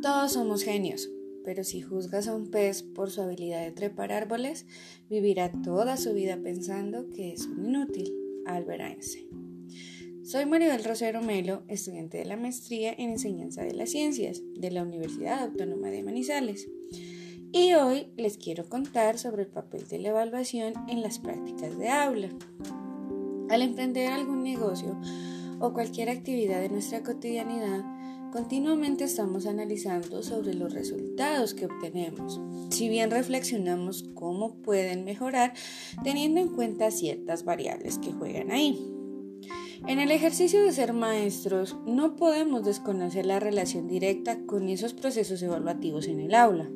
todos somos genios, pero si juzgas a un pez por su habilidad de trepar árboles, vivirá toda su vida pensando que es un inútil. Albert Einstein. Soy Maribel Rosero Melo, estudiante de la maestría en enseñanza de las ciencias de la Universidad Autónoma de Manizales. Y hoy les quiero contar sobre el papel de la evaluación en las prácticas de aula. Al emprender algún negocio o cualquier actividad de nuestra cotidianidad, continuamente estamos analizando sobre los resultados que obtenemos, si bien reflexionamos cómo pueden mejorar teniendo en cuenta ciertas variables que juegan ahí. En el ejercicio de ser maestros no podemos desconocer la relación directa con esos procesos evaluativos en el aula,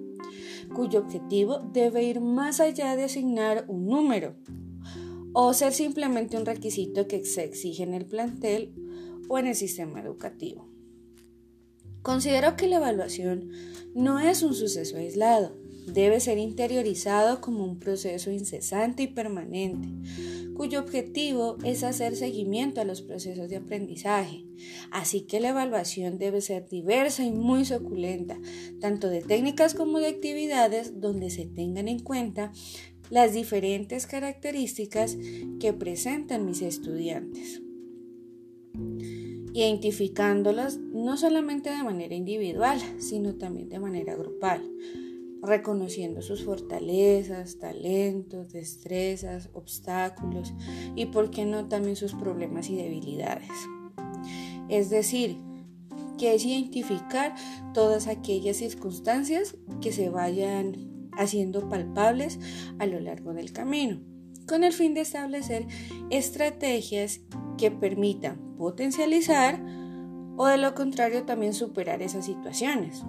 cuyo objetivo debe ir más allá de asignar un número o ser simplemente un requisito que se exige en el plantel o en el sistema educativo. Considero que la evaluación no es un suceso aislado, debe ser interiorizado como un proceso incesante y permanente, cuyo objetivo es hacer seguimiento a los procesos de aprendizaje. Así que la evaluación debe ser diversa y muy suculenta, tanto de técnicas como de actividades donde se tengan en cuenta las diferentes características que presentan mis estudiantes identificándolas no solamente de manera individual, sino también de manera grupal, reconociendo sus fortalezas, talentos, destrezas, obstáculos y, por qué no, también sus problemas y debilidades. Es decir, que es identificar todas aquellas circunstancias que se vayan haciendo palpables a lo largo del camino, con el fin de establecer estrategias que permitan potencializar o de lo contrario también superar esas situaciones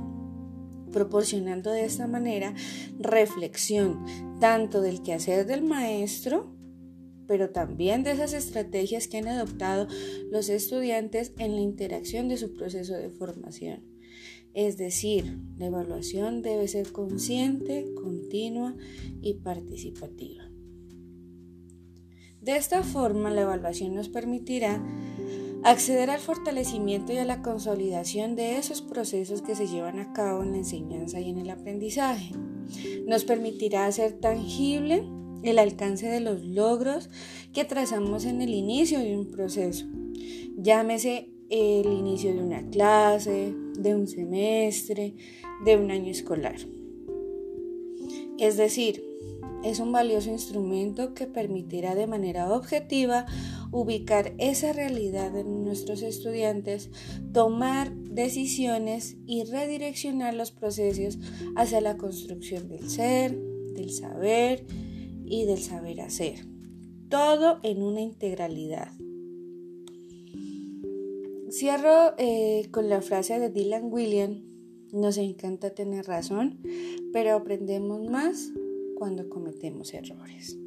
proporcionando de esta manera reflexión tanto del quehacer del maestro, pero también de esas estrategias que han adoptado los estudiantes en la interacción de su proceso de formación. Es decir, la evaluación debe ser consciente, continua y participativa. De esta forma, la evaluación nos permitirá acceder al fortalecimiento y a la consolidación de esos procesos que se llevan a cabo en la enseñanza y en el aprendizaje. Nos permitirá hacer tangible el alcance de los logros que trazamos en el inicio de un proceso. Llámese el inicio de una clase, de un semestre, de un año escolar. Es decir, es un valioso instrumento que permitirá de manera objetiva ubicar esa realidad en nuestros estudiantes, tomar decisiones y redireccionar los procesos hacia la construcción del ser, del saber y del saber hacer. Todo en una integralidad. Cierro eh, con la frase de Dylan William, nos encanta tener razón, pero aprendemos más cuando cometemos errores.